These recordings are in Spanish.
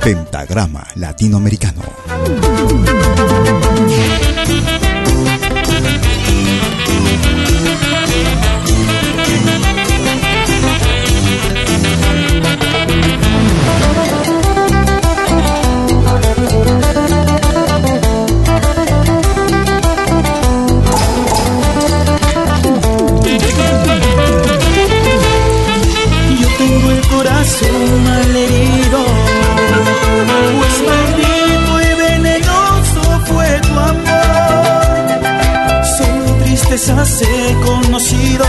Pentagrama Latinoamericano. Corazón malherido, pues maldito y venenoso fue tu amor. Solo tristezas he conocido,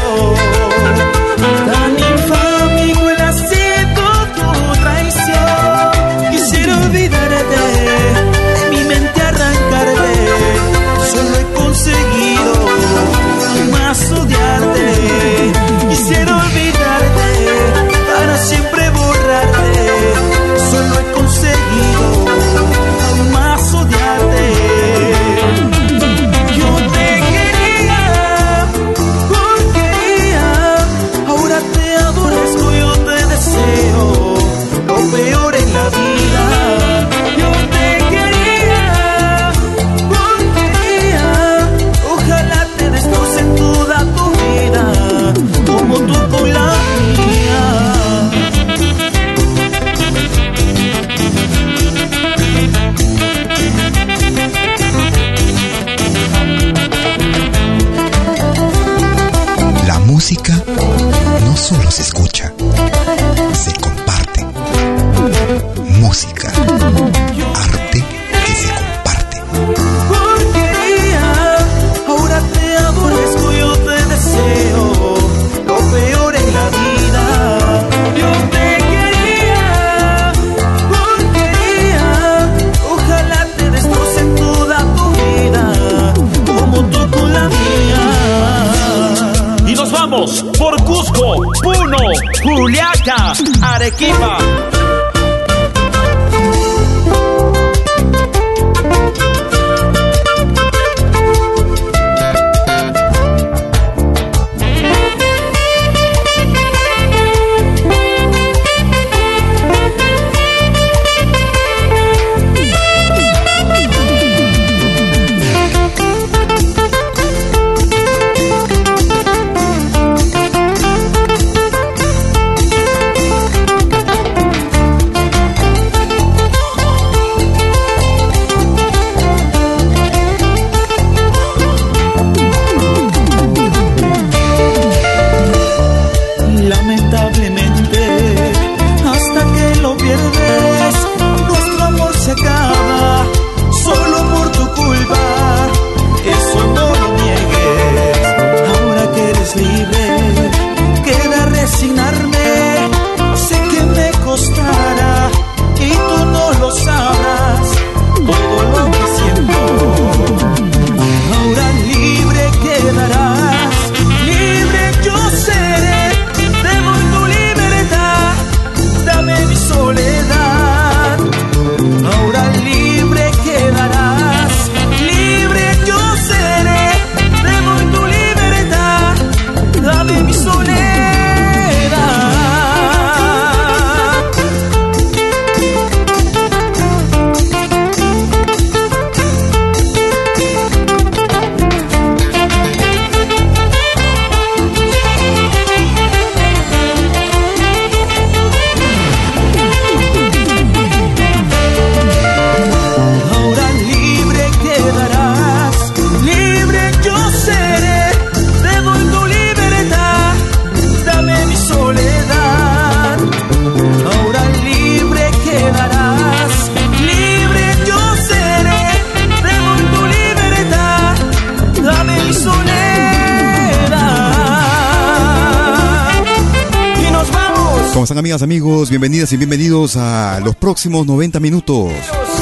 amigas, amigos? Bienvenidas y bienvenidos a los próximos 90 minutos.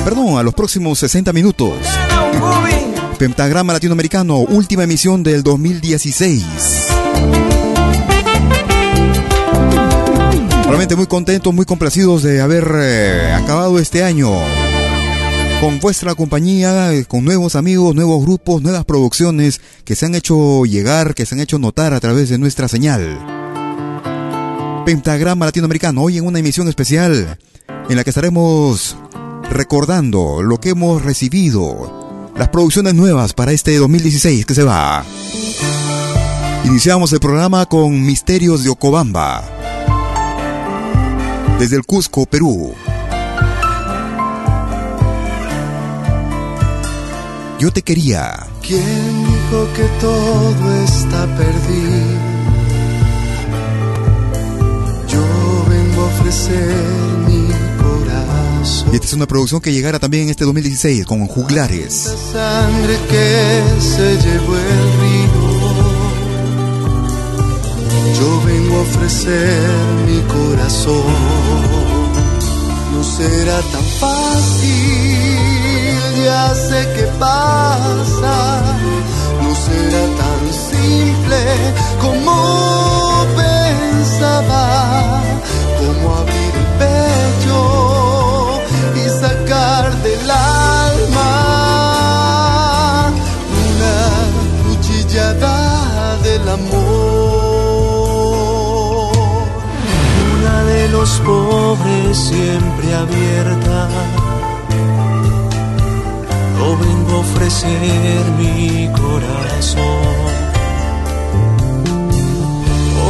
Perdón, a los próximos 60 minutos. Pentagrama Latinoamericano, última emisión del 2016. Realmente muy contentos, muy complacidos de haber eh, acabado este año con vuestra compañía, con nuevos amigos, nuevos grupos, nuevas producciones que se han hecho llegar, que se han hecho notar a través de nuestra señal. Pentagrama Latinoamericano, hoy en una emisión especial en la que estaremos recordando lo que hemos recibido, las producciones nuevas para este 2016 que se va. Iniciamos el programa con Misterios de Ocobamba, desde el Cusco, Perú. Yo te quería. ¿Quién dijo que todo está perdido? Y esta es una producción que llegará también en este 2016 con Juglares. La sangre que se llevó el río. Yo vengo a ofrecer mi corazón. No será tan fácil ya sé qué pasa, no será tan simple como pensaba, abrir el pecho y sacar del alma una cuchillada del amor, una de los pobres siempre abierta. Vengo a ofrecer mi corazón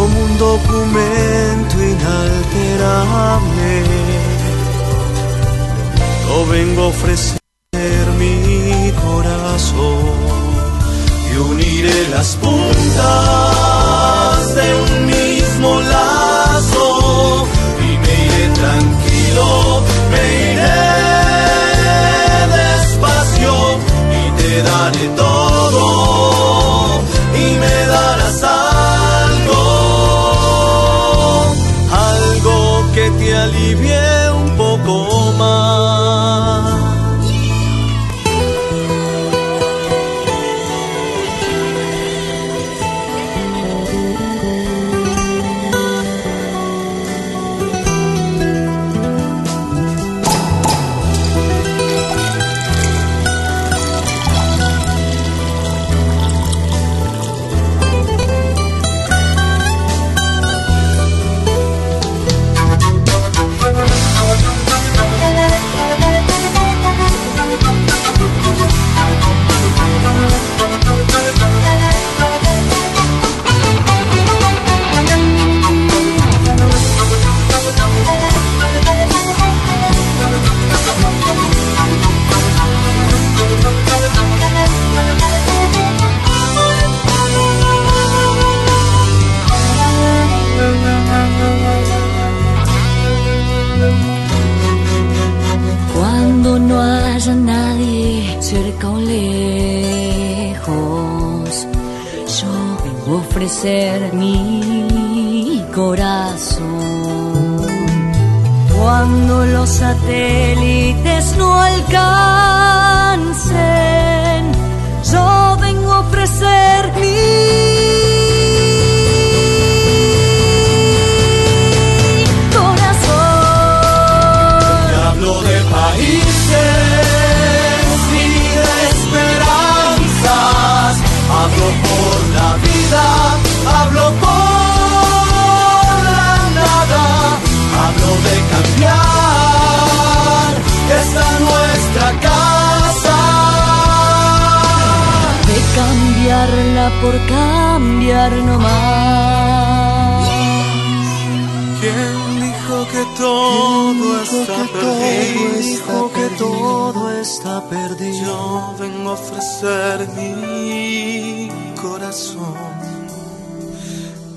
como un documento inalterable. Yo vengo a ofrecer mi corazón y uniré las puntas de un mismo lazo y me iré tranquilo, me iré. te daré todo mi corazón. Cuando los satélites no alcancen, por cambiar nomás. ¿Quién dijo que todo está perdido? dijo que todo está perdido? Yo vengo a ofrecer mi corazón.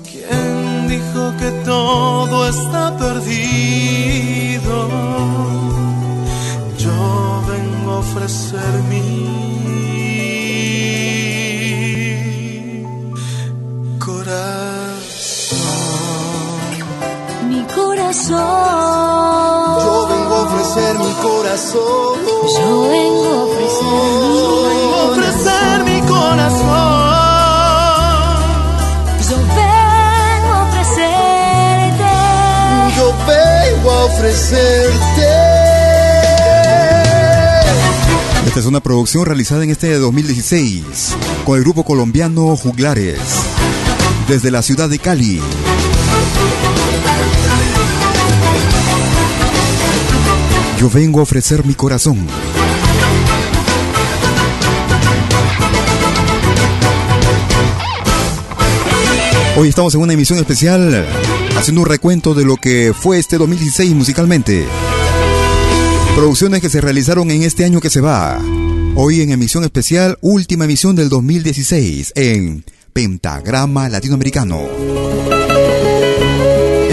¿Quién dijo que todo está perdido? Yo vengo a ofrecer Yo vengo a ofrecer mi corazón. Yo vengo a ofrecerte. Yo vengo a ofrecerte. Esta es una producción realizada en este 2016 con el grupo colombiano Juglares desde la ciudad de Cali. Yo vengo a ofrecer mi corazón. Hoy estamos en una emisión especial haciendo un recuento de lo que fue este 2016 musicalmente. Producciones que se realizaron en este año que se va. Hoy en emisión especial, última emisión del 2016 en Pentagrama Latinoamericano.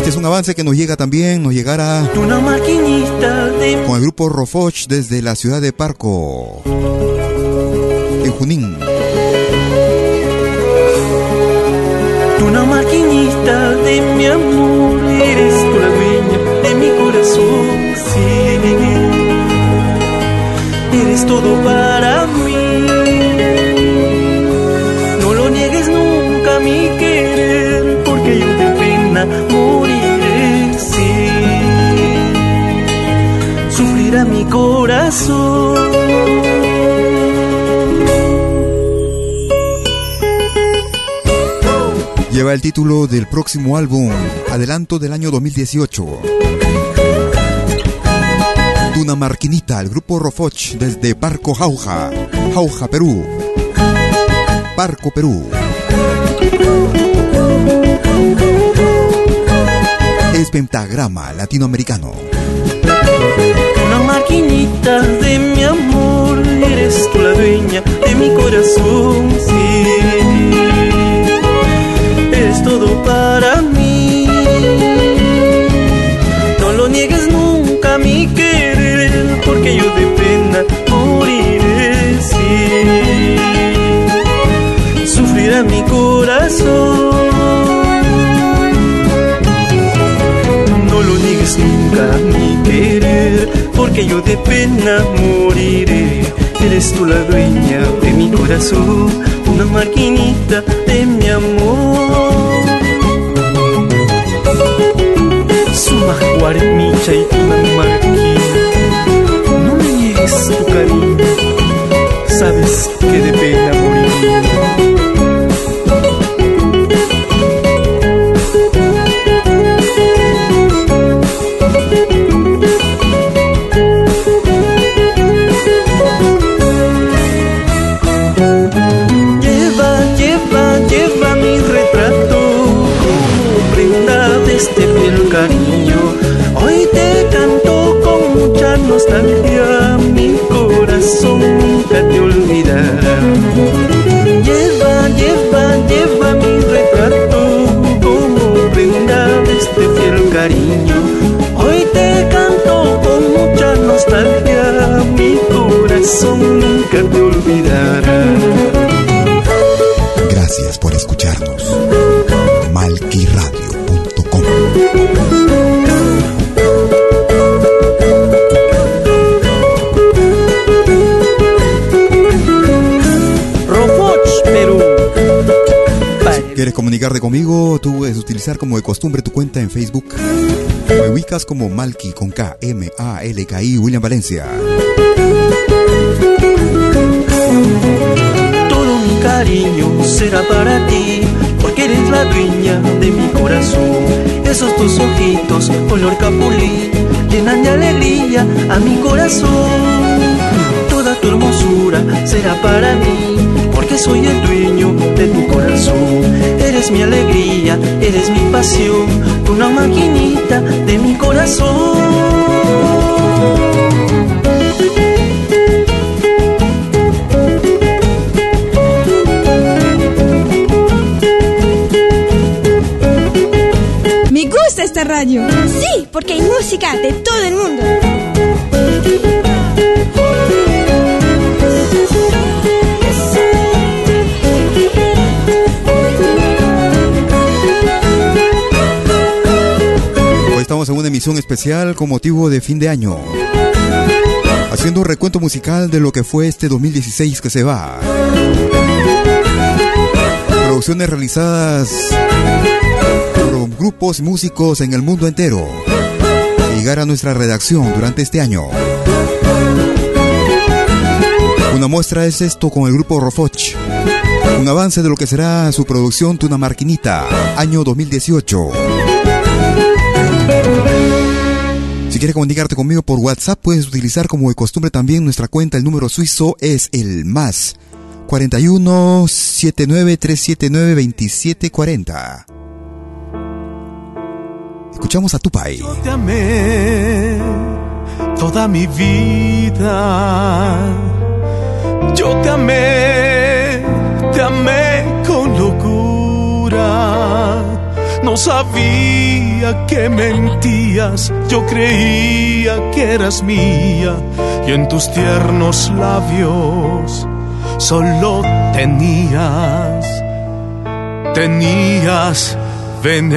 Este es un avance que nos llega también, nos llegará Una maquinista de con el grupo Rofoch desde la ciudad de Parco, en Junín. Una maquinista de mi amor, eres tú la dueña de mi corazón, sí. Eres todo para mí. No lo niegues nunca mi querer, Sufrirá mi corazón. Lleva el título del próximo álbum, adelanto del año 2018. Tuna Marquinita, el grupo Rofoch desde Parco Jauja, Jauja, Perú. Parco, Perú. Es pentagrama latinoamericano. Maquinita de mi amor, eres tú la dueña de mi corazón, sí. Eres todo para mí. No lo niegues nunca mi querer, porque yo de pena moriré, sí. Sufrirá mi corazón. No lo niegues nunca mi querer, porque yo de pena moriré. Eres tú la dueña de mi corazón, una maquinita de mi amor. Suma guarmicha y una marquina, no me niegues tu cariño, nostalgia, mi corazón nunca te olvidará. Lleva, lleva, lleva mi retrato como prenda de este fiel cariño. Hoy te canto con mucha nostalgia, mi corazón Como de costumbre tu cuenta en Facebook. Me ubicas como Malki con K, M, A, L, K, I, William Valencia. Todo mi cariño será para ti, porque eres la dueña de mi corazón. Esos tus ojitos, color capulí, llenan de alegría a mi corazón. Toda tu hermosura será para mí, porque soy el dueño de tu corazón. Eres mi alegría, eres mi pasión, una maquinita de mi corazón. Me gusta esta radio. Sí, porque hay música de todo el mundo. Especial con motivo de fin de año. Haciendo un recuento musical de lo que fue este 2016 que se va. Producciones realizadas por grupos músicos en el mundo entero. llegar a nuestra redacción durante este año. Una muestra es esto con el grupo Rofoch. Un avance de lo que será su producción Tuna Marquinita, año 2018. Quieres comunicarte conmigo por WhatsApp, puedes utilizar como de costumbre también nuestra cuenta. El número suizo es el más 41 79 379 2740. Escuchamos a Tupai. Yo te amé toda mi vida. Yo te amé, te amé No sabía que mentías, yo creía que eras mía y en tus tiernos labios solo tenías, tenías veneno.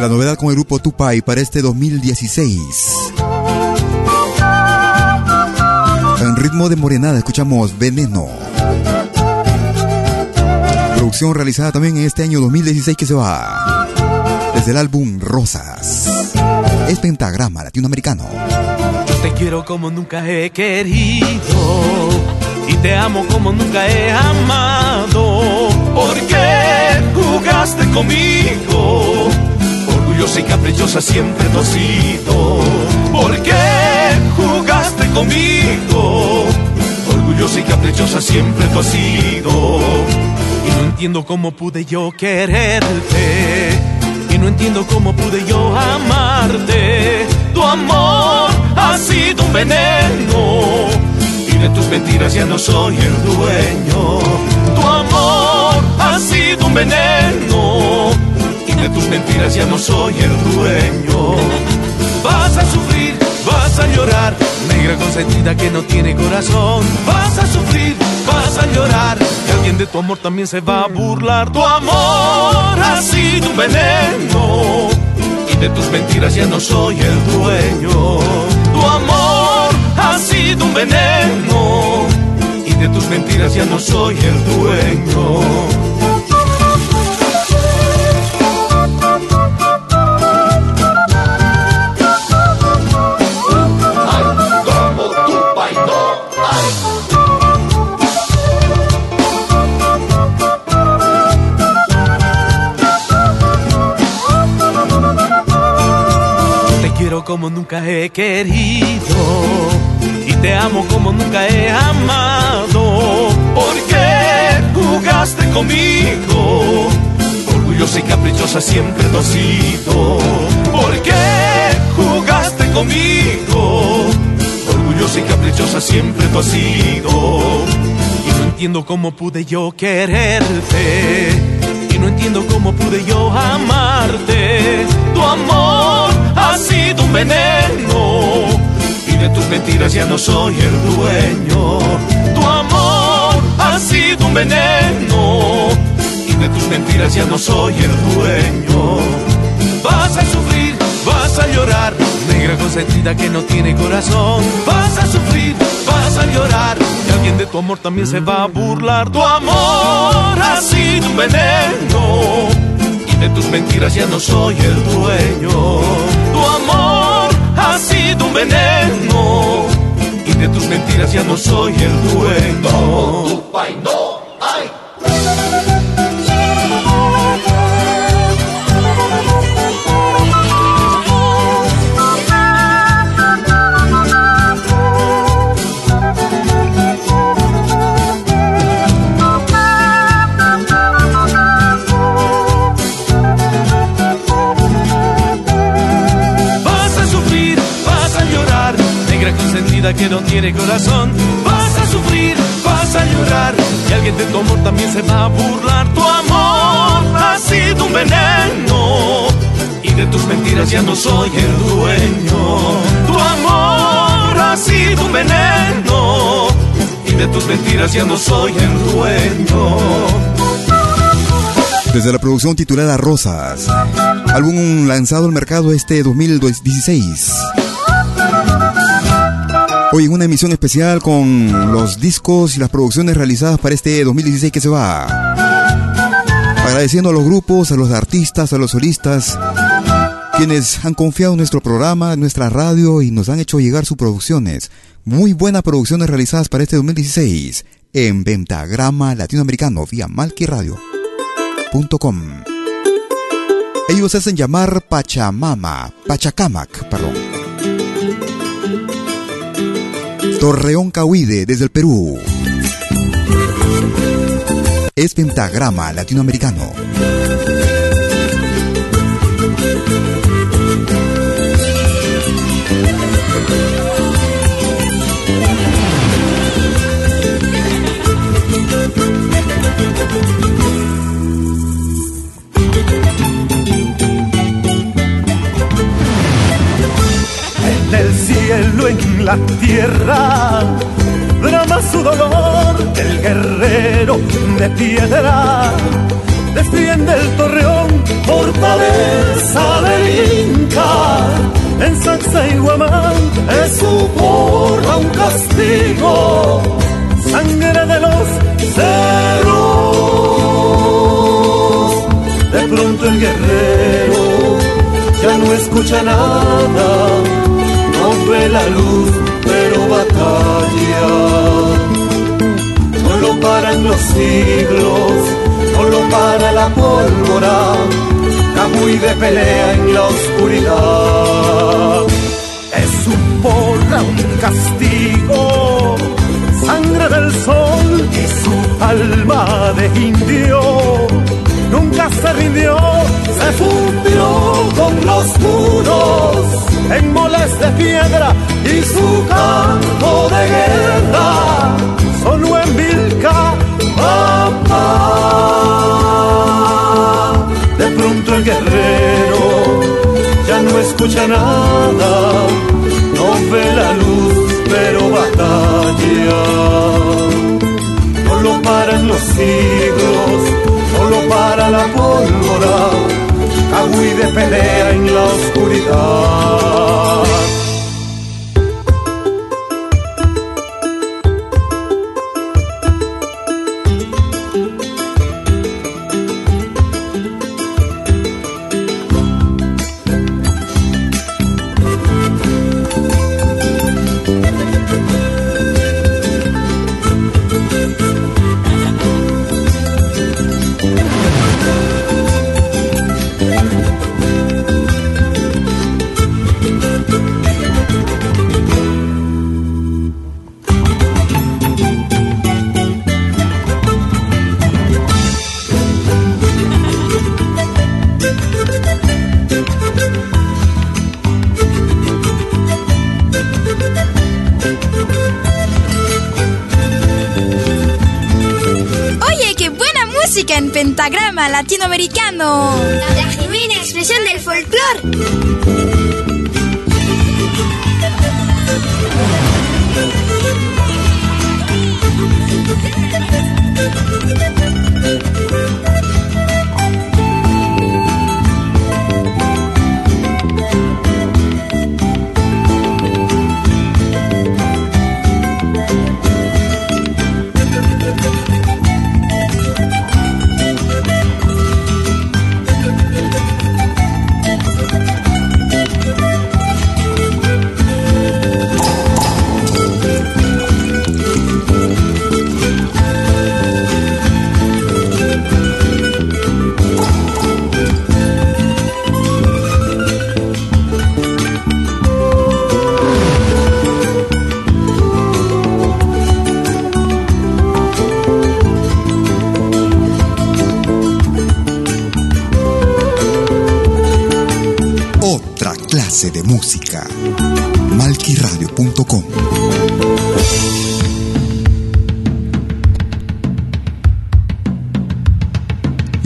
La novedad con el grupo Tupai para este 2016. Ritmo de morenada escuchamos Veneno. Producción realizada también en este año 2016 que se va. Desde el álbum Rosas. Es pentagrama latinoamericano. Te quiero como nunca he querido y te amo como nunca he amado. ¿Por qué jugaste conmigo? Orgullosa y caprichosa siempre tú has sido. ¿Por qué conmigo? Orgullosa y caprichosa siempre tú has sido. Y no entiendo cómo pude yo quererte. Y no entiendo cómo pude yo amarte. Tu amor ha sido un veneno y de tus mentiras ya no soy el dueño. Tu amor ha sido un veneno y de tus mentiras ya no soy el dueño. Vas a sufrir, vas a llorar, negra consentida que no tiene corazón. Vas a sufrir, vas a llorar, y alguien de tu amor también se va a burlar. Tu amor ha sido un veneno y de tus mentiras ya no soy el dueño. Tu amor ha sido un veneno y de tus mentiras ya no soy el dueño. Como nunca he querido te amo como nunca he amado. ¿Por qué jugaste conmigo? Orgullosa y caprichosa siempre tú has sido. ¿Por qué jugaste conmigo? Orgullosa y caprichosa siempre tú has sido. Y no entiendo cómo pude yo quererte. Y no entiendo cómo pude yo amarte. Tu amor ha sido un veneno de tus mentiras ya no soy el dueño. Tu amor ha sido un veneno y de tus mentiras ya no soy el dueño. Vas a sufrir, vas a llorar, negra consentida que no tiene corazón. Vas a sufrir, vas a llorar y alguien de tu amor también se va a burlar. Tu amor ha sido un veneno y de tus mentiras ya no soy el dueño. Tu amor ha sido un veneno y de tus mentiras ya no soy el dueño. Que no tiene corazón. Vas a sufrir, vas a llorar y alguien de tu amor también se va a burlar. Tu amor ha sido un veneno y de tus mentiras ya no soy el dueño. Tu amor ha sido un veneno y de tus mentiras ya no soy el dueño. Desde la producción titulada Rosas, álbum lanzado al mercado este 2016. Hoy en una emisión especial con los discos y las producciones realizadas para este 2016 que se va. Agradeciendo a los grupos, a los artistas, a los solistas, quienes han confiado en nuestro programa, en nuestra radio y nos han hecho llegar sus producciones. Muy buenas producciones realizadas para este 2016 en Ventagrama Latinoamericano vía malquiradio.com. Ellos hacen llamar Pachamama, Pachacamac, perdón. Torreón Cahuide desde el Perú. Es Pentagrama Latinoamericano. Cielo en la tierra. Drama su dolor el guerrero de piedra. Defiende el torreón, fortaleza del Inca. En Saxa y Guamán es su porra un castigo. Sangre de los cerros. De pronto el guerrero ya no escucha nada ve la luz, pero batalla. Solo paran los siglos, solo para la pólvora, Camuy de pelea en la oscuridad. Es un porra, un castigo, sangre del sol y su alma de indio nunca se rindió, se fundió con los muros en moles de piedra y su campo de guerra solo en Vilca, papá. De pronto el guerrero ya no escucha nada, no ve la luz, pero batalla. Solo paran los siglos, solo para la pólvora y de pelea en la oscuridad. Latinoamericano. La genuina expresión del folclore.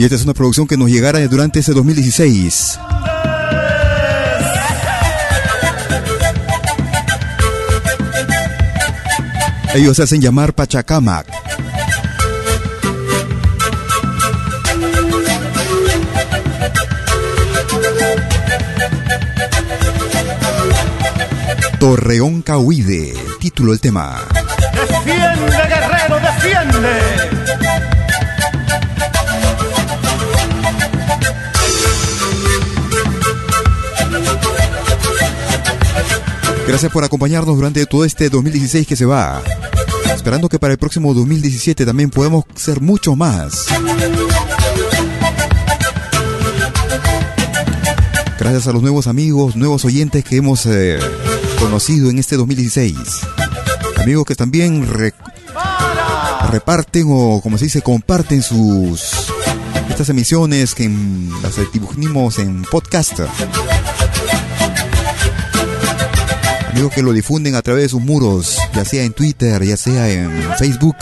Y esta es una producción que nos llegara durante ese 2016. Ellos se hacen llamar Pachacamac. Torreón Cahuide, título del tema. Gracias por acompañarnos durante todo este 2016 que se va. Esperando que para el próximo 2017 también podamos ser mucho más. Gracias a los nuevos amigos, nuevos oyentes que hemos eh, conocido en este 2016. Amigos que también reparten o como se dice, comparten sus estas emisiones que las dibujimos en podcast. Que lo difunden a través de sus muros, ya sea en Twitter, ya sea en Facebook.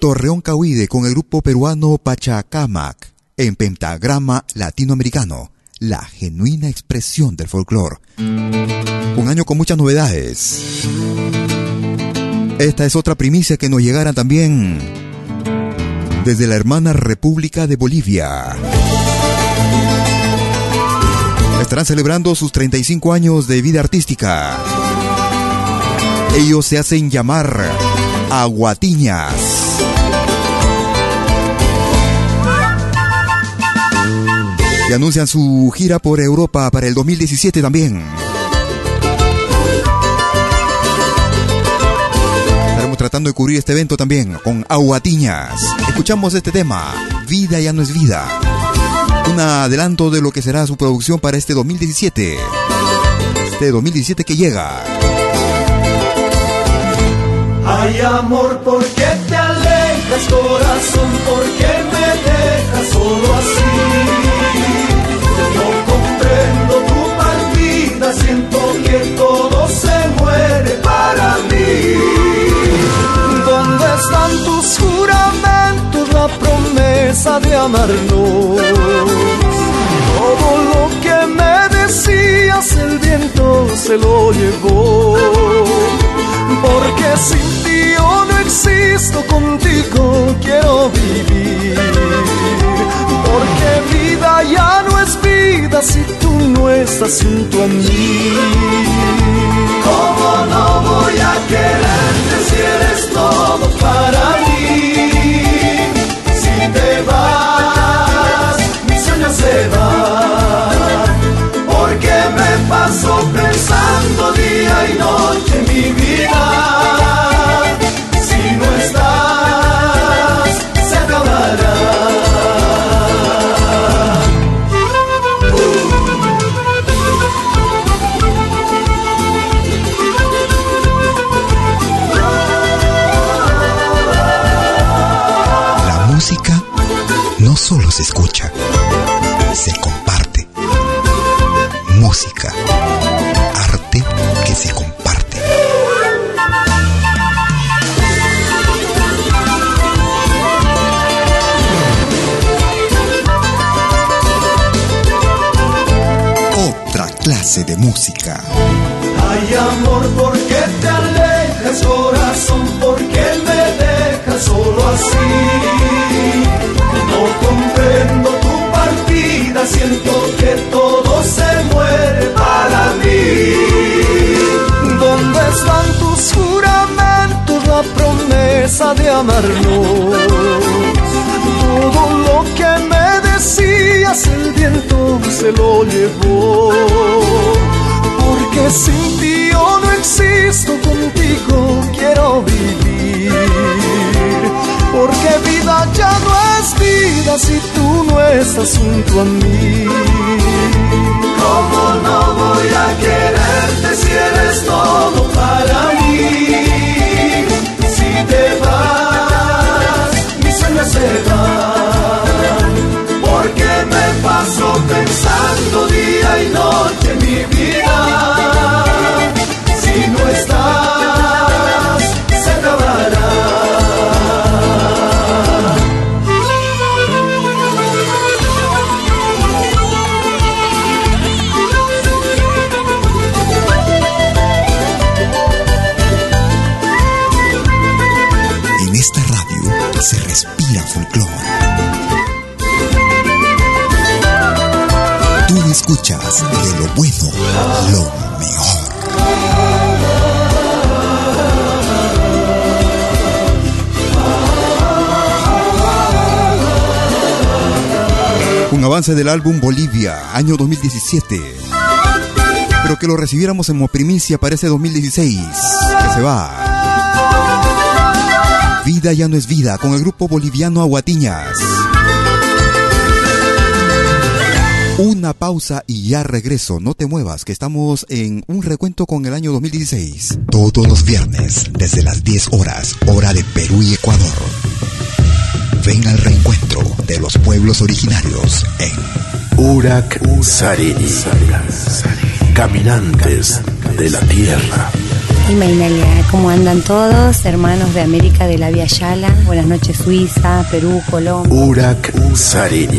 Torreón Cahuide con el grupo peruano Pachacamac en pentagrama latinoamericano, la genuina expresión del folclore. Un año con muchas novedades. Esta es otra primicia que nos llegará también desde la hermana República de Bolivia. Estarán celebrando sus 35 años de vida artística. Ellos se hacen llamar Aguatiñas. Y anuncian su gira por Europa para el 2017 también. Tratando de cubrir este evento también con Aguatiñas. Escuchamos este tema, Vida ya no es vida. Un adelanto de lo que será su producción para este 2017. Este 2017 que llega. Ay amor, ¿por qué te alejas, corazón? ¿Por qué me dejas solo así? No comprendo tu partida, siento que todo se muere para mí. ¿Dónde están juramentos, la promesa de amarnos? Todo lo que me decías, el viento se lo llevó. Porque sin ti yo no existo, contigo quiero vivir. Porque vida ya no es vida si tú no estás junto a mí. Escuchas de lo bueno, lo mejor. Un avance del álbum Bolivia, año 2017. Pero que lo recibiéramos en primicia para ese 2016, que se va. Vida ya no es vida, con el grupo boliviano Aguatiñas. Una pausa y ya regreso. No te muevas, que estamos en un recuento con el año 2016. Todos los viernes, desde las 10 horas, hora de Perú y Ecuador ven al reencuentro de los pueblos originarios en Urak Sarini, caminantes de la tierra. Y Mainalia, ¿cómo andan todos? Hermanos de América de la Via Yala. Buenas noches, Suiza, Perú, Colombia. Urak Sarini.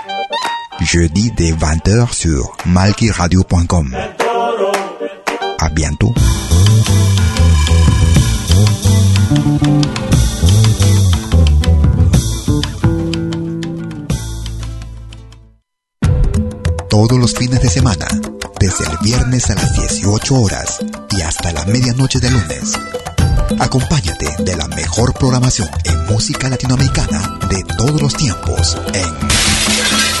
jeudi dès 20h sur malkiradio.com. À bientôt. Todos los fines de semana, desde el viernes a las 18 horas y hasta la medianoche de lunes. Acompáñate de la mejor programación en música latinoamericana de todos los tiempos en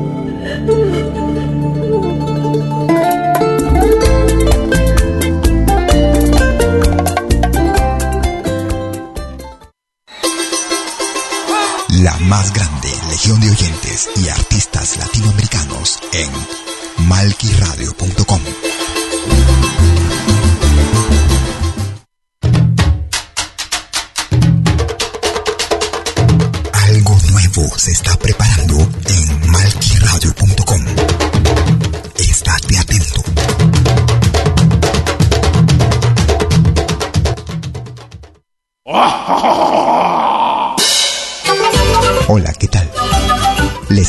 La más grande legión de oyentes y artistas latinoamericanos en malquiradio.com.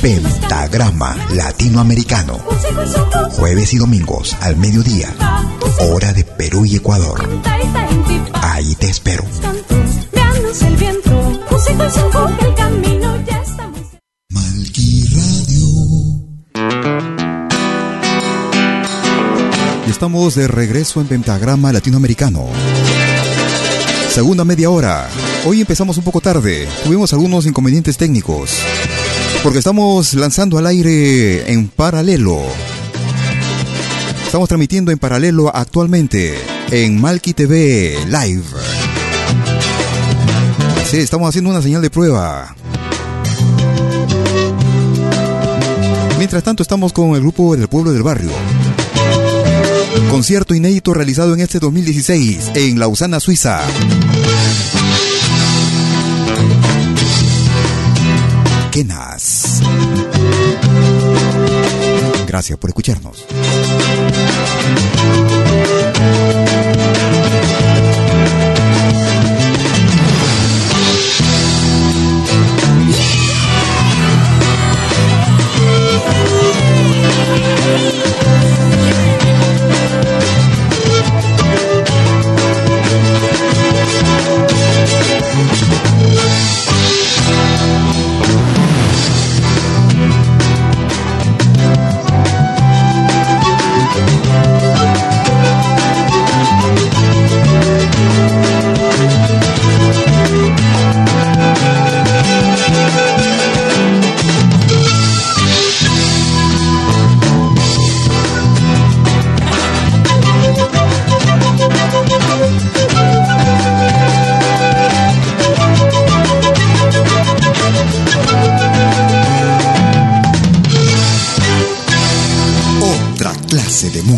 Pentagrama Latinoamericano. Jueves y domingos al mediodía. Hora de Perú y Ecuador. Ahí te espero. Y estamos de regreso en Pentagrama Latinoamericano. Segunda media hora. Hoy empezamos un poco tarde. Tuvimos algunos inconvenientes técnicos. Porque estamos lanzando al aire en paralelo. Estamos transmitiendo en paralelo actualmente en Malki TV Live. Sí, estamos haciendo una señal de prueba. Mientras tanto estamos con el grupo del pueblo del barrio. Concierto inédito realizado en este 2016 en Lausana, Suiza. Kenas. Gracias por escucharnos.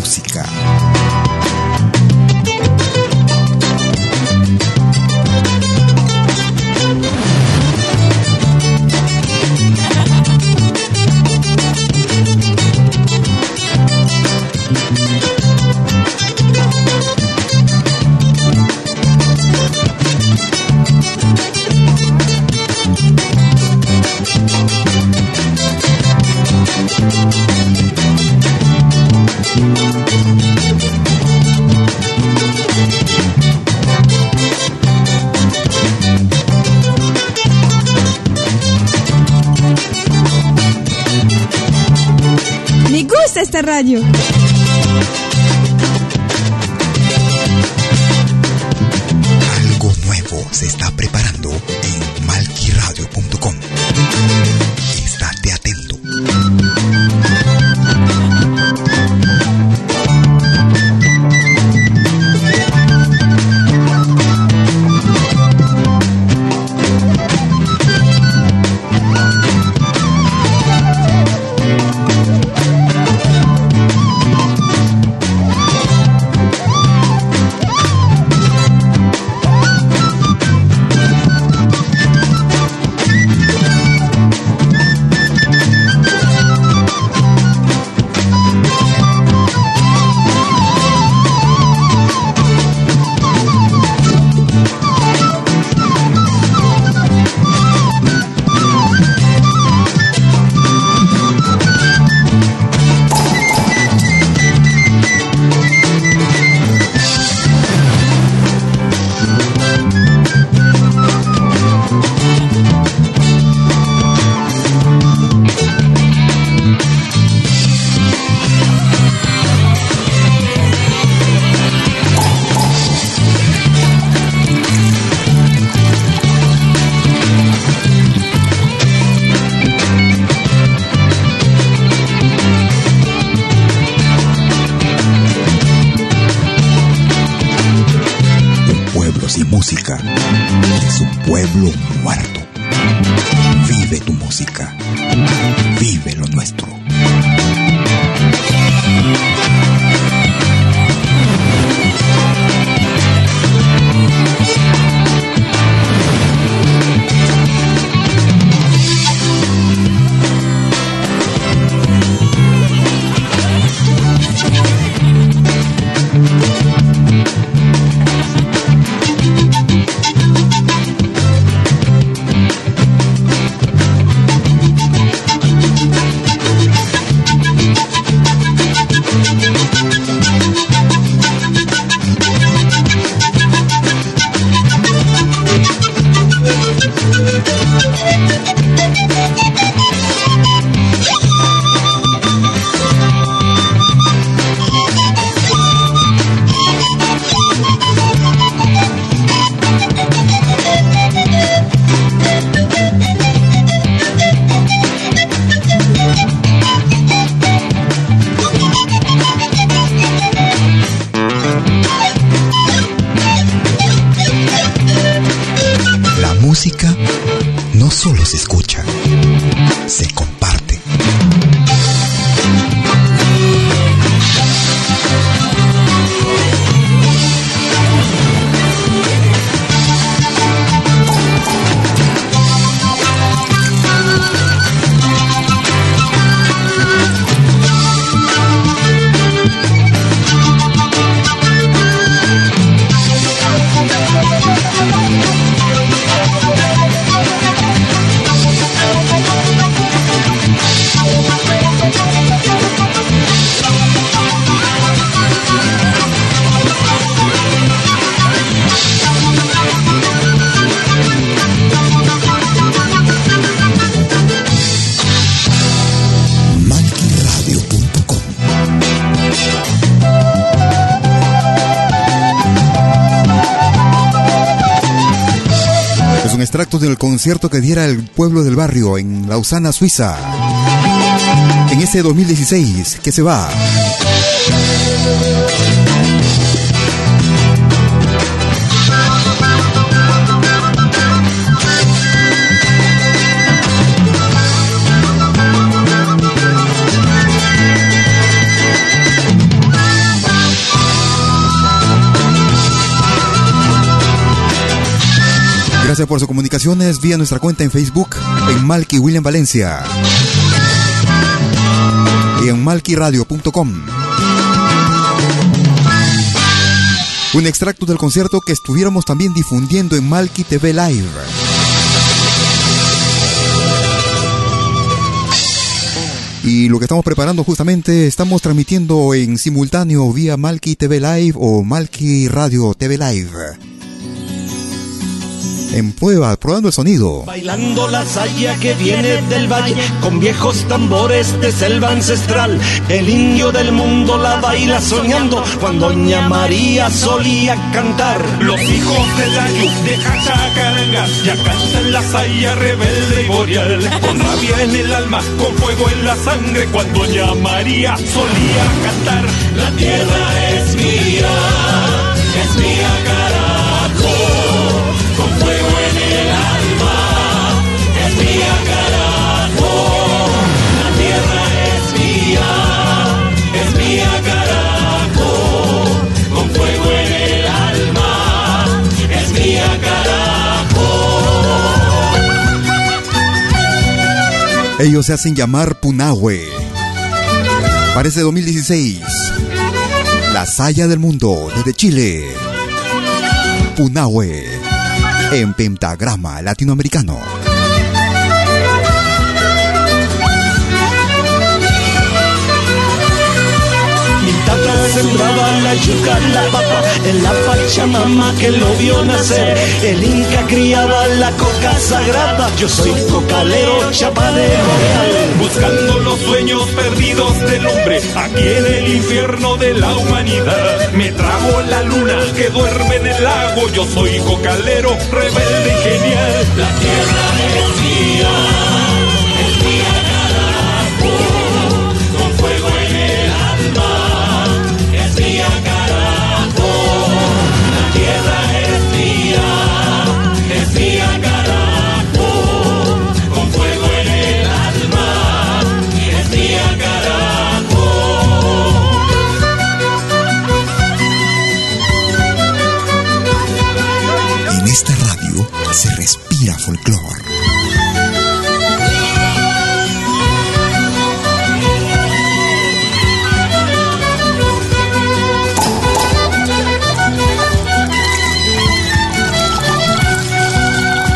música. Radio. Concierto que diera el pueblo del barrio en Lausana, Suiza. En este 2016 que se va. Gracias por sus comunicaciones vía nuestra cuenta en Facebook en Malky William Valencia y en malkyradio.com. Un extracto del concierto que estuviéramos también difundiendo en Malky TV Live. Y lo que estamos preparando justamente, estamos transmitiendo en simultáneo vía Malky TV Live o Malky Radio TV Live en prueba, probando el sonido. Bailando la saya que viene del valle con viejos tambores de selva ancestral. El indio del mundo la baila soñando cuando Doña María solía cantar. Los hijos del año de Hachacaranga ya cantan la saya rebelde y boreal. Con rabia en el alma, con fuego en la sangre cuando Doña María solía cantar. La tierra es mía, es mía carajo Ellos se hacen llamar Punahue. Parece 2016. La saya del mundo desde Chile. Punahue en pentagrama latinoamericano. Mi tata sembraba la yuca, la papa en la pachamama que lo vio nacer. El Inca criaba la coca sagrada. Yo soy cocalero, chapa de boreal. Buscando los sueños perdidos del hombre aquí en el infierno de la humanidad. Me trago la luna que duerme en el lago. Yo soy cocalero, rebelde y genial. La tierra es mía, se respira folclor.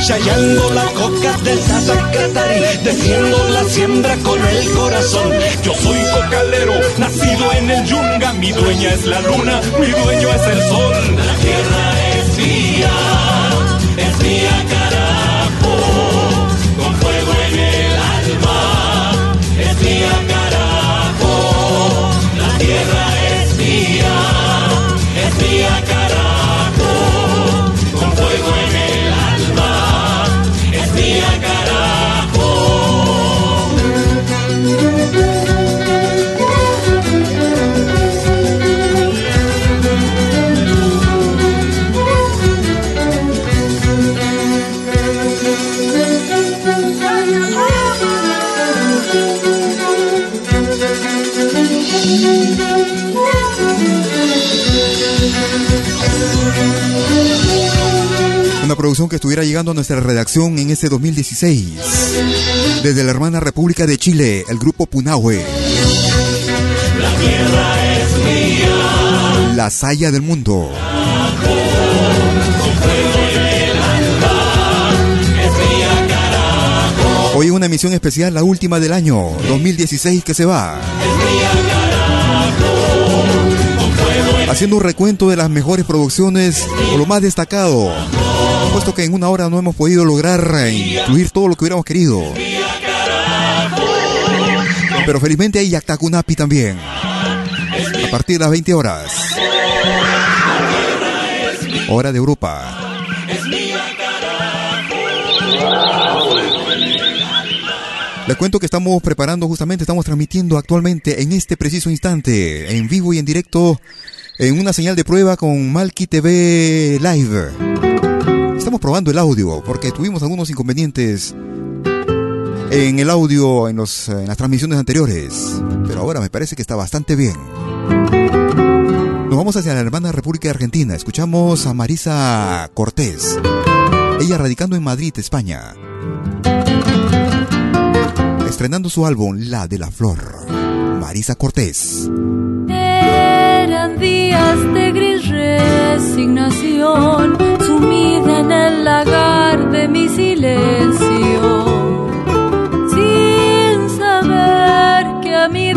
Chayando la coca del Zacatari, defiendo la siembra con el corazón. Yo soy cocalero, nacido en el yunga, mi dueña es la luna, mi dueño es el sol. La tierra estuviera llegando a nuestra redacción en este 2016. Desde la hermana República de Chile, el grupo Punahue. La tierra es mía. La saya del mundo. Hoy una emisión especial, la última del año 2016 que se va. Haciendo un recuento de las mejores producciones o lo más destacado supuesto que en una hora no hemos podido lograr eh, incluir todo lo que hubiéramos querido. Pero felizmente hay Yactacunapi también. A partir de las 20 horas. Hora de Europa. Les cuento que estamos preparando justamente, estamos transmitiendo actualmente en este preciso instante, en vivo y en directo, en una señal de prueba con Malki TV Live estamos probando el audio porque tuvimos algunos inconvenientes en el audio en, los, en las transmisiones anteriores, pero ahora me parece que está bastante bien. Nos vamos hacia la hermana República Argentina. Escuchamos a Marisa Cortés, ella radicando en Madrid, España, estrenando su álbum La de la Flor. Marisa Cortés. Eran días de gris resignación en el lagar de mi silencio, sin saber que a mi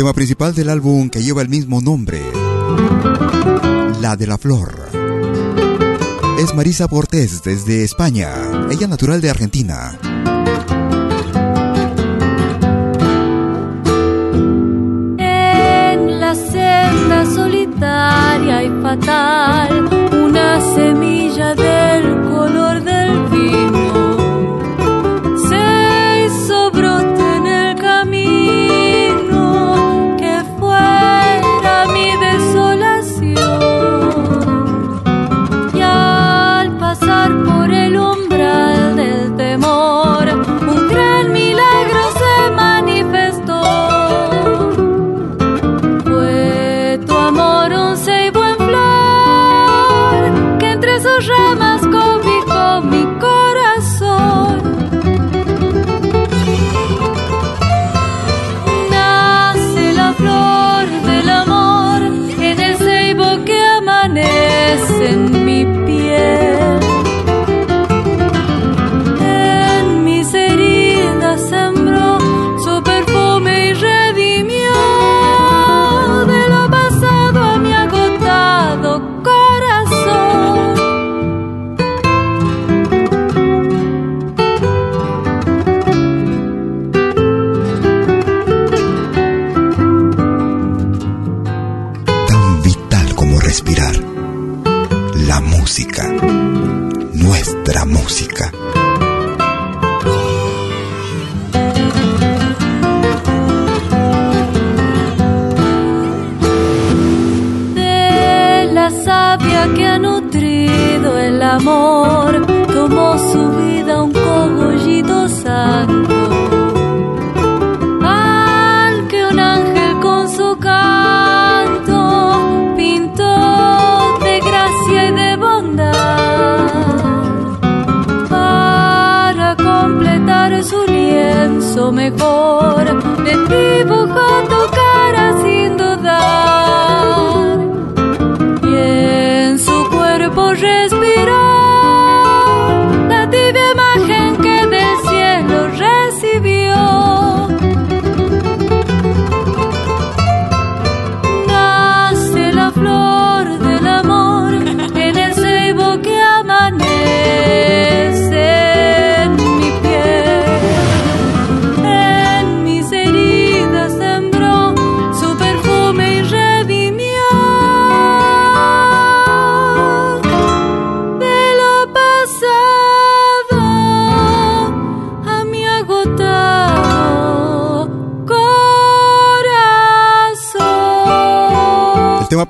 tema principal del álbum que lleva el mismo nombre, La de la Flor. Es Marisa Cortés desde España, ella natural de Argentina. En la senda solitaria y fatal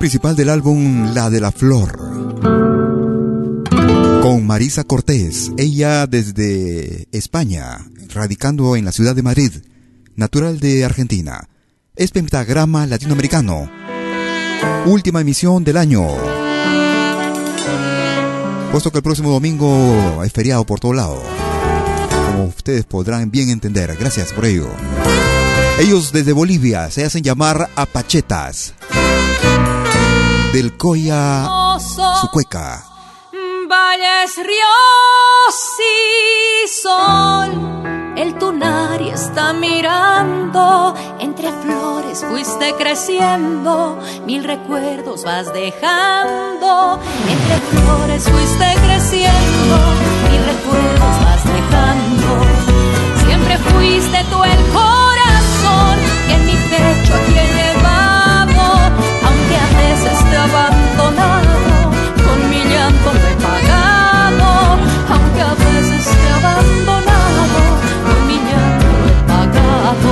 principal del álbum La de la Flor. Con Marisa Cortés, ella desde España, radicando en la ciudad de Madrid, natural de Argentina. Es pentagrama latinoamericano. Última emisión del año. Puesto que el próximo domingo es feriado por todo lado. Como ustedes podrán bien entender. Gracias por ello. Ellos desde Bolivia se hacen llamar apachetas. Del Coya cueca. Valles, ríos y sol, el tunar está mirando, entre flores fuiste creciendo, mil recuerdos vas dejando, entre flores fuiste creciendo, mil recuerdos vas dejando, siempre fuiste tú el corazón en mi pecho aquí te abandonado con mi llanto me he pagado, aunque a veces te abandonado, con mi llanto lo he pagado.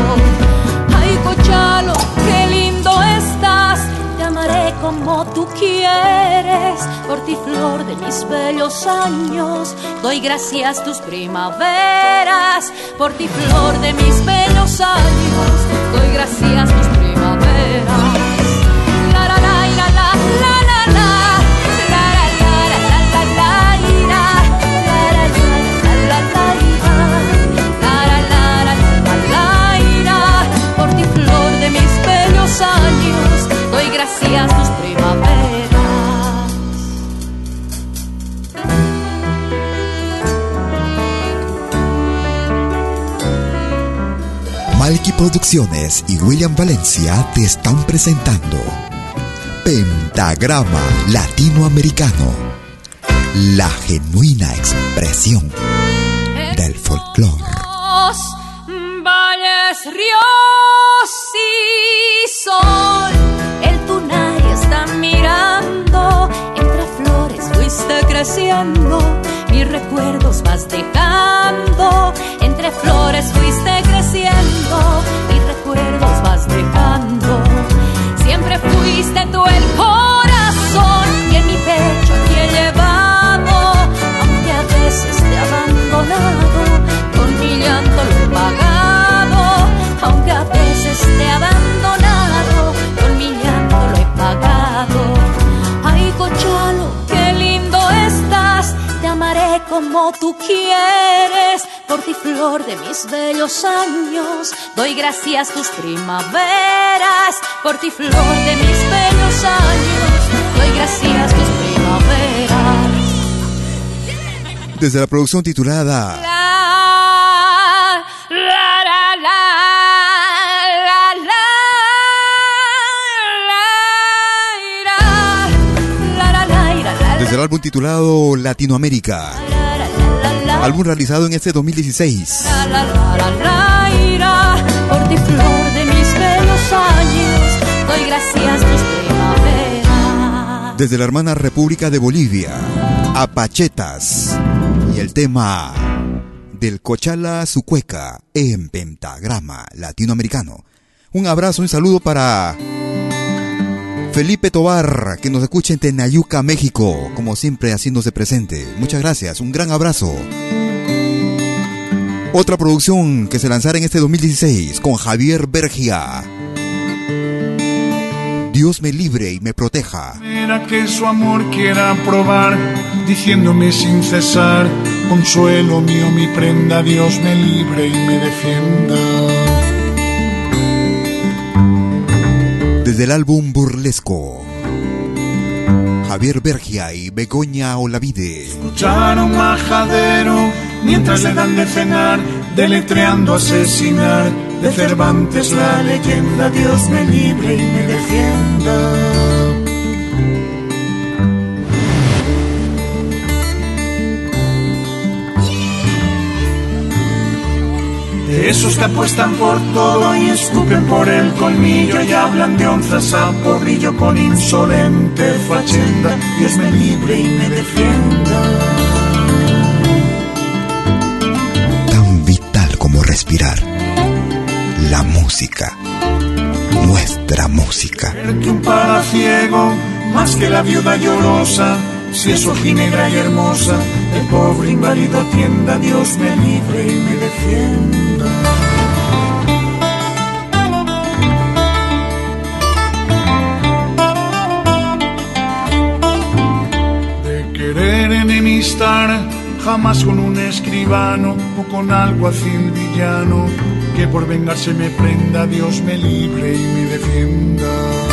Ay, Cochalo, qué lindo estás, te amaré como tú quieres, por ti flor de mis bellos años, doy gracias tus primaveras, por ti flor de mis bellos años, doy gracias tus primaveras. Bellos años, doy gracias tus primaveras. Malky Producciones y William Valencia te están presentando Pentagrama Latinoamericano, la genuina expresión del folclore. Valles, ríos y sol, el tunay está mirando, entre flores fuiste creciendo, mis recuerdos vas dejando, entre flores fuiste creciendo, mis recuerdos vas dejando, siempre fuiste tú el tú quieres. Por ti, flor de mis bellos años, doy gracias tus primaveras. Por ti, flor de mis bellos años, doy gracias tus primaveras. Desde la producción titulada. La, la, la, la. Desde el álbum titulado Latinoamérica. Álbum realizado en este 2016. la, la, la, la, la, ira. Por ti flor de mis bellos años, doy gracias tus primaveras. Desde la hermana República de Bolivia. Apachetas. Y el tema del Cochala Sucueca en pentagrama latinoamericano. Un abrazo, un saludo para Felipe Tobar, que nos escucha en Tenayuca, México, como siempre haciéndose presente. Muchas gracias, un gran abrazo. Otra producción que se lanzará en este 2016 con Javier Bergia. Dios me libre y me proteja. Mira que su amor quiera probar, diciéndome sin cesar, consuelo mío, mi prenda, Dios me libre y me defienda. Desde el álbum Burlesco. Javier Bergia y Begoña Olavide. Escucharon majadero mientras le dan de cenar, deletreando asesinar. De Cervantes la leyenda, Dios me libre y me defienda. De esos que apuestan por todo y escupen por el colmillo y hablan de onzas a porrillo con insolente fachenda. Dios me libre y me defienda. Tan vital como respirar. La música. Nuestra música. que un palaciego, más que la viuda llorosa, Si es negra y hermosa, el pobre inválido atienda, Dios me libre y me defienda. Jamás con un escribano o con alguacil villano, que por vengarse me prenda, Dios me libre y me defienda.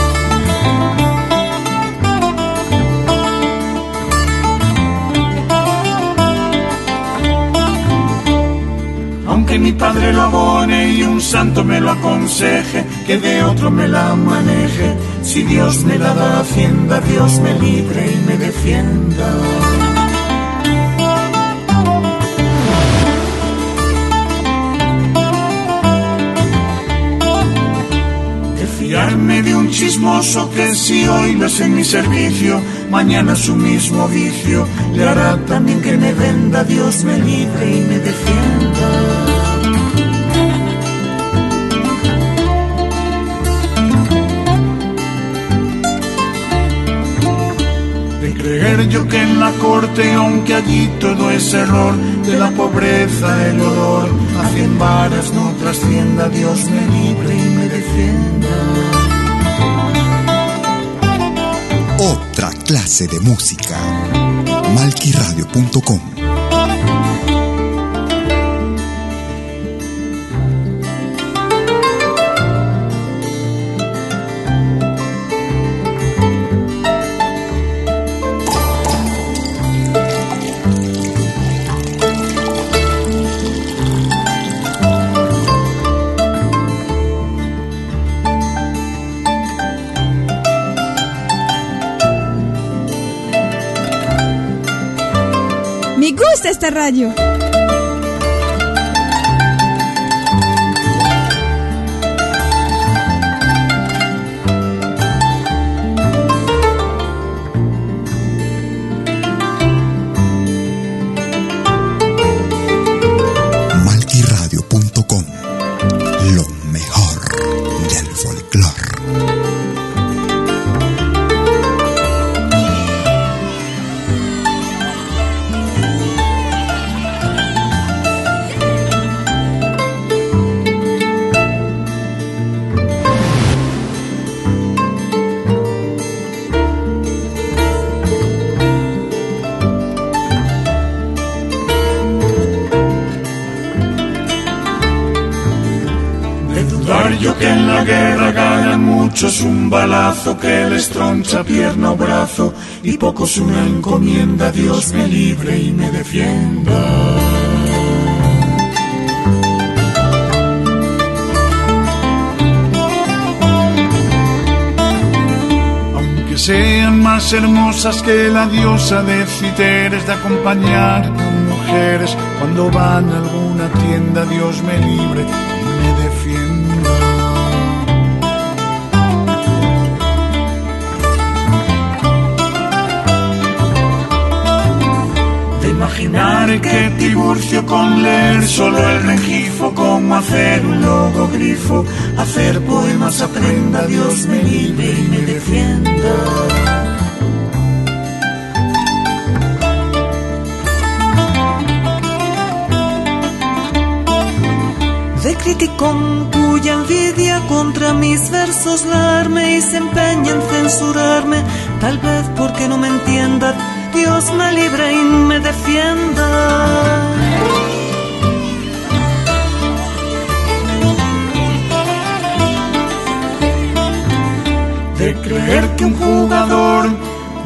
Aunque mi padre lo abone y un santo me lo aconseje, que de otro me la maneje. Si Dios me la da hacienda, Dios me libre y me defienda. De fiarme de un chismoso que si hoy lo es en mi servicio, mañana su mismo vicio le hará también que me venda, Dios me libre y me defienda. Creer yo que en la corte, aunque allí todo es error, de la pobreza el olor, a cien varas no trascienda, Dios me libre y me defienda. Otra clase de música. Malquiradio.com esta radio. Que en la guerra ganan muchos un balazo que les troncha pierna o brazo y pocos una encomienda, Dios me libre y me defienda. Aunque sean más hermosas que la diosa de Citeres de acompañar con mujeres cuando van a alguna tienda, Dios me libre y me defienda. Imaginar que Tiburcio con leer solo el regifo, como hacer un logo grifo, hacer poemas aprenda, Dios me libre y me defienda. De criticón cuya envidia contra mis versos la arme y se empeña en censurarme, tal vez porque no me entienda, Dios me libre y me defienda. De creer que un jugador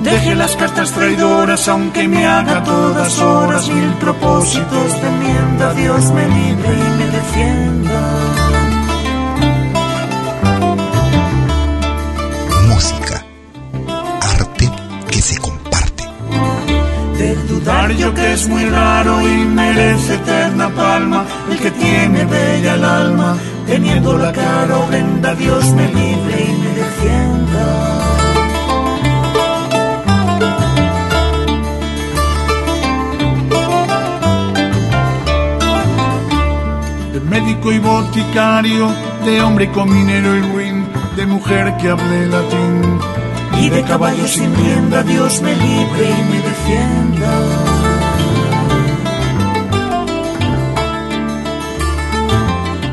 deje las cartas traidoras, aunque me haga todas horas mil propósitos de enmienda, Dios me libre y me defienda. Yo que es muy raro y merece eterna palma el que tiene bella el alma, teniendo la cara horrenda, Dios me libre y me defienda. de médico y boticario, de hombre con minero y ruin, de mujer que hable latín, y de caballo sin rienda, Dios me libre y me defienda.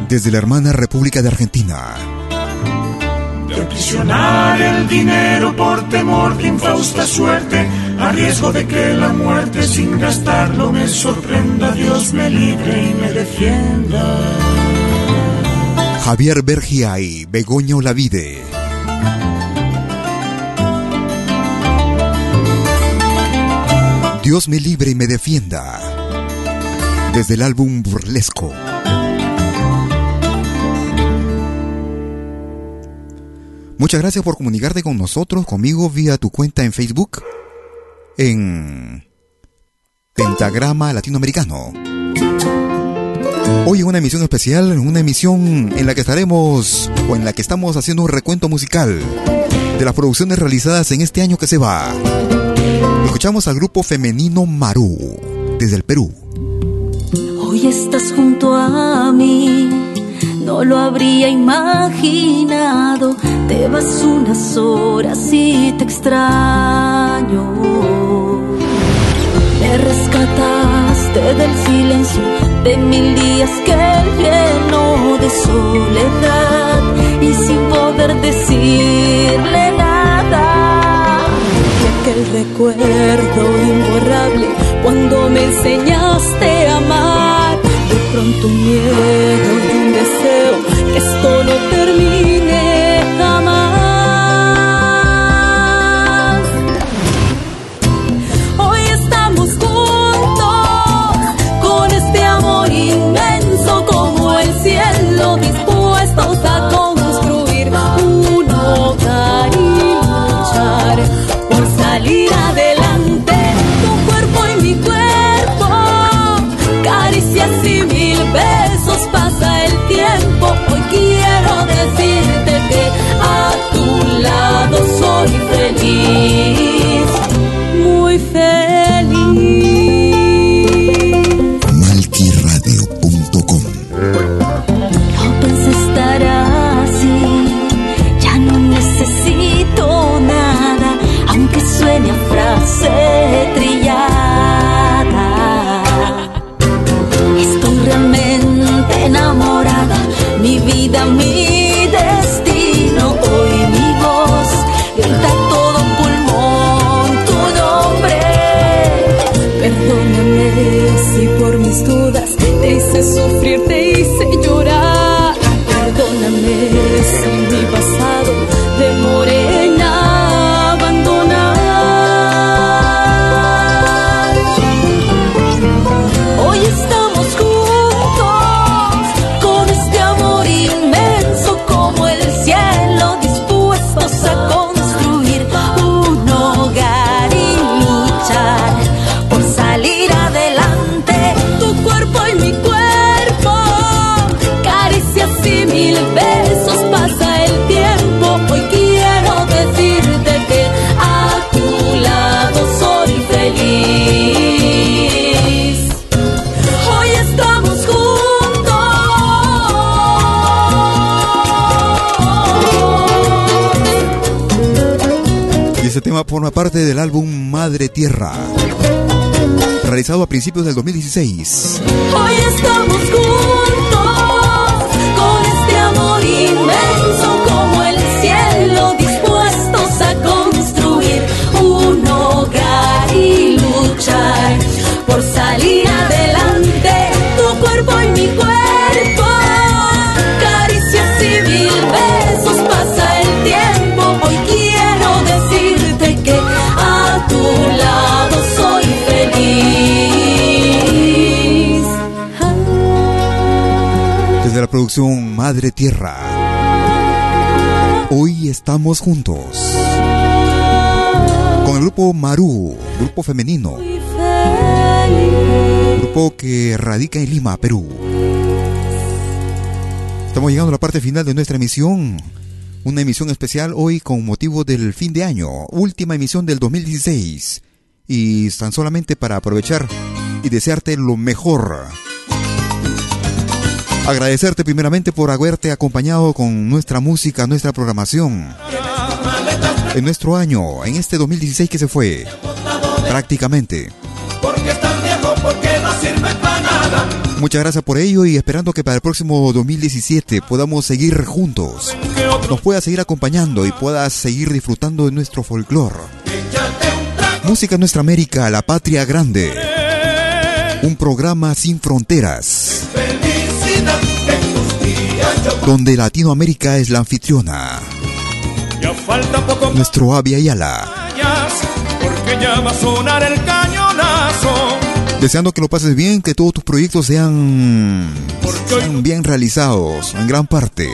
Desde la hermana República de Argentina. De aprisionar el dinero por temor de infausta suerte, a riesgo de que la muerte sin gastarlo me sorprenda, Dios me libre y me defienda. Javier Bergia y Begoña Olavide. Dios me libre y me defienda. Desde el álbum Burlesco. Muchas gracias por comunicarte con nosotros, conmigo, vía tu cuenta en Facebook, en Pentagrama Latinoamericano. Hoy en una emisión especial, una emisión en la que estaremos, o en la que estamos haciendo un recuento musical de las producciones realizadas en este año que se va. Escuchamos al grupo femenino Maru, desde el Perú. Hoy estás junto a mí, no lo habría imaginado. Te vas unas horas y te extraño. Me rescataste del silencio de mil días que lleno de soledad y sin poder decirle nada. Aquel recuerdo imborrable cuando me enseñaste a amar. De pronto un miedo y un deseo dudas te hice sufrir, te hice llorar. Tema forma parte del álbum Madre Tierra, realizado a principios del 2016. Hoy estamos juntos con este amor inmenso como el cielo dispuestos a construir un hogar y luchar por salir adelante. Producción Madre Tierra. Hoy estamos juntos. Con el grupo Maru, grupo femenino. Grupo que radica en Lima, Perú. Estamos llegando a la parte final de nuestra emisión. Una emisión especial hoy con motivo del fin de año. Última emisión del 2016. Y tan solamente para aprovechar y desearte lo mejor. Agradecerte primeramente por haberte acompañado con nuestra música, nuestra programación. En nuestro año, en este 2016 que se fue. Prácticamente. Muchas gracias por ello y esperando que para el próximo 2017 podamos seguir juntos. Nos pueda seguir acompañando y puedas seguir disfrutando de nuestro folclore. Música Nuestra América, la patria grande. Un programa sin fronteras. Donde Latinoamérica es la anfitriona. Ya falta poco Nuestro Avia Yala. porque ya va a sonar el cañonazo. Deseando que lo pases bien, que todos tus proyectos sean, sean bien realizados, en gran parte.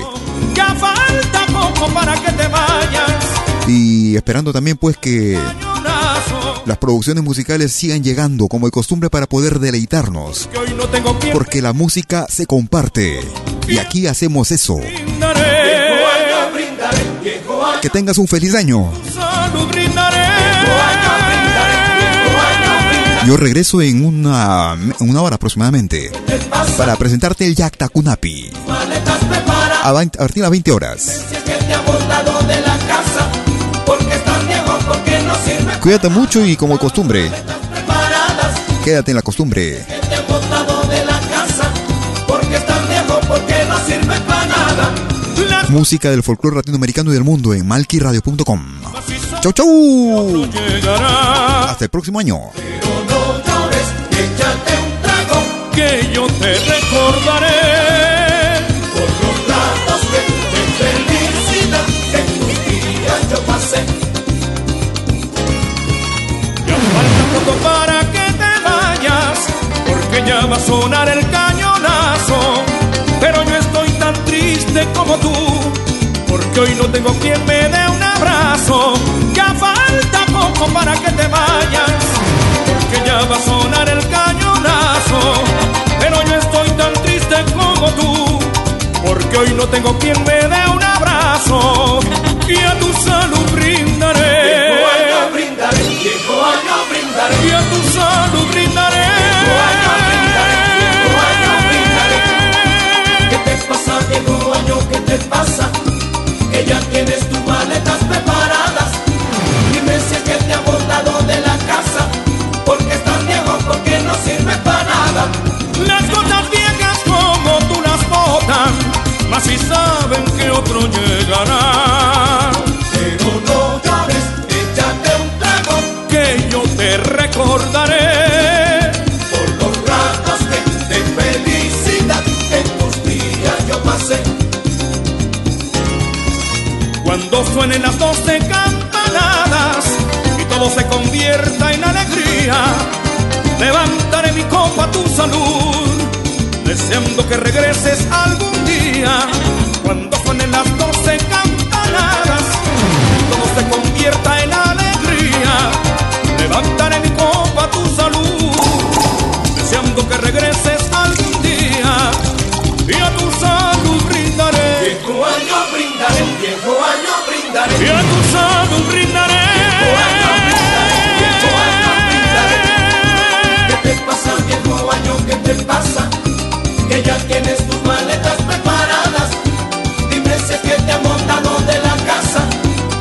Ya falta poco para que te vayas. Y esperando también pues que las producciones musicales sigan llegando como de costumbre para poder deleitarnos. Porque la música se comparte. Y aquí hacemos eso. Que tengas un feliz año. Yo regreso en una, en una hora aproximadamente para presentarte el Yakta Kunapi. A, 20 a partir de las 20 horas. Cuídate mucho y como costumbre, quédate en la costumbre. Música del folclore latinoamericano y del mundo en malquiradio.com. Chau, chau. Hasta el próximo año. No llores, échate un trago. que yo te recordaré. Para que te vayas, porque ya va a sonar el cañonazo. Pero yo estoy tan triste como tú, porque hoy no tengo quien me dé un abrazo. Ya falta poco para que te vayas, porque ya va a sonar el cañonazo. Pero yo estoy tan triste como tú, porque hoy no tengo quien me dé un abrazo. Y a tu salud brindaré. Brindaré, año brindaré. Y a tu salud brindaré. Viejo año brindaré, viejo año brindaré. ¿Qué te pasa, viejo año? ¿Qué te pasa? Que ya tienes tus maletas salud, deseando que regreses algún día. Cuando suenen las doce campanadas todo se convierta en alegría, levantaré mi copa a tu salud, deseando que regreses algún día y a tu salud brindaré. Viejo año brindaré, viejo año brindaré. Y a tu salud brindaré. ¿Qué te pasa? Que ya tienes tus maletas preparadas. Dime si es que te han montado de la casa.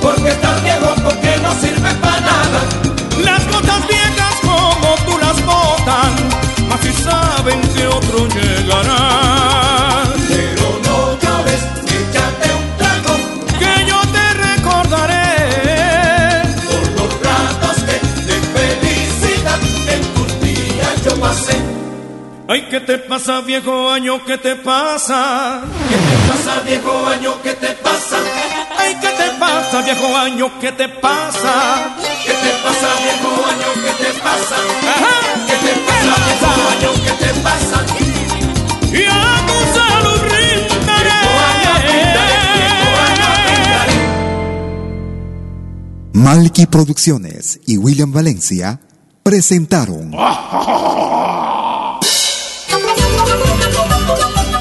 Porque estás viejo, porque no sirve para nada. Las botas viejas como tú las botan, mas si saben que otro llegará. ¿Qué te pasa, viejo año? ¿Qué te pasa? ¿Qué te pasa, viejo año? ¿Qué te pasa? Ay, ¿qué te pasa, viejo año? ¿Qué te pasa? ¿Qué te pasa, viejo año? ¿Qué te pasa? Ajá. ¿Qué te pasa, viejo año? ¿Qué te pasa? Y a tu salud brindaré. Viejo año, brindaré, viejo año, brindaré. Malky Producciones y William Valencia presentaron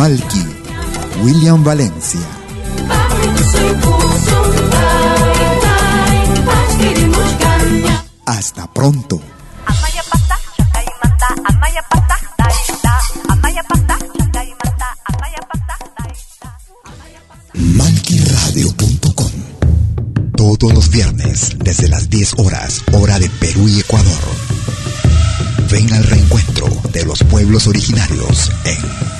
Malky, William Valencia. Hasta pronto. Malquiradio.com Todos los viernes, desde las 10 horas, hora de Perú y Ecuador. Ven al reencuentro de los pueblos originarios en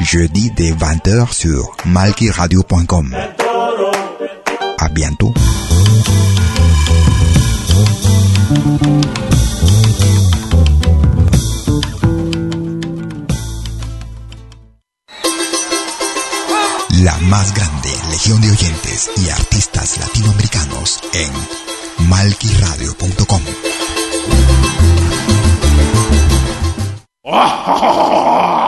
Jeudi dès 20h sur malquiradio.com. À bientôt. La más grande legión de oyentes y artistas latinoamericanos en malquiradio.com.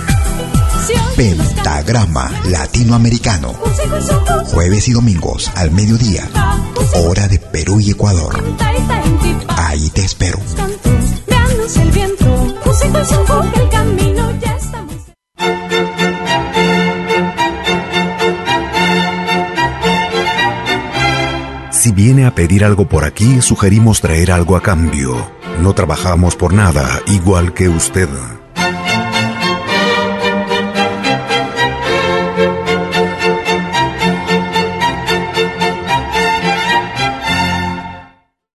Pentagrama Latinoamericano. Jueves y domingos al mediodía. Hora de Perú y Ecuador. Ahí te espero. Si viene a pedir algo por aquí, sugerimos traer algo a cambio. No trabajamos por nada, igual que usted.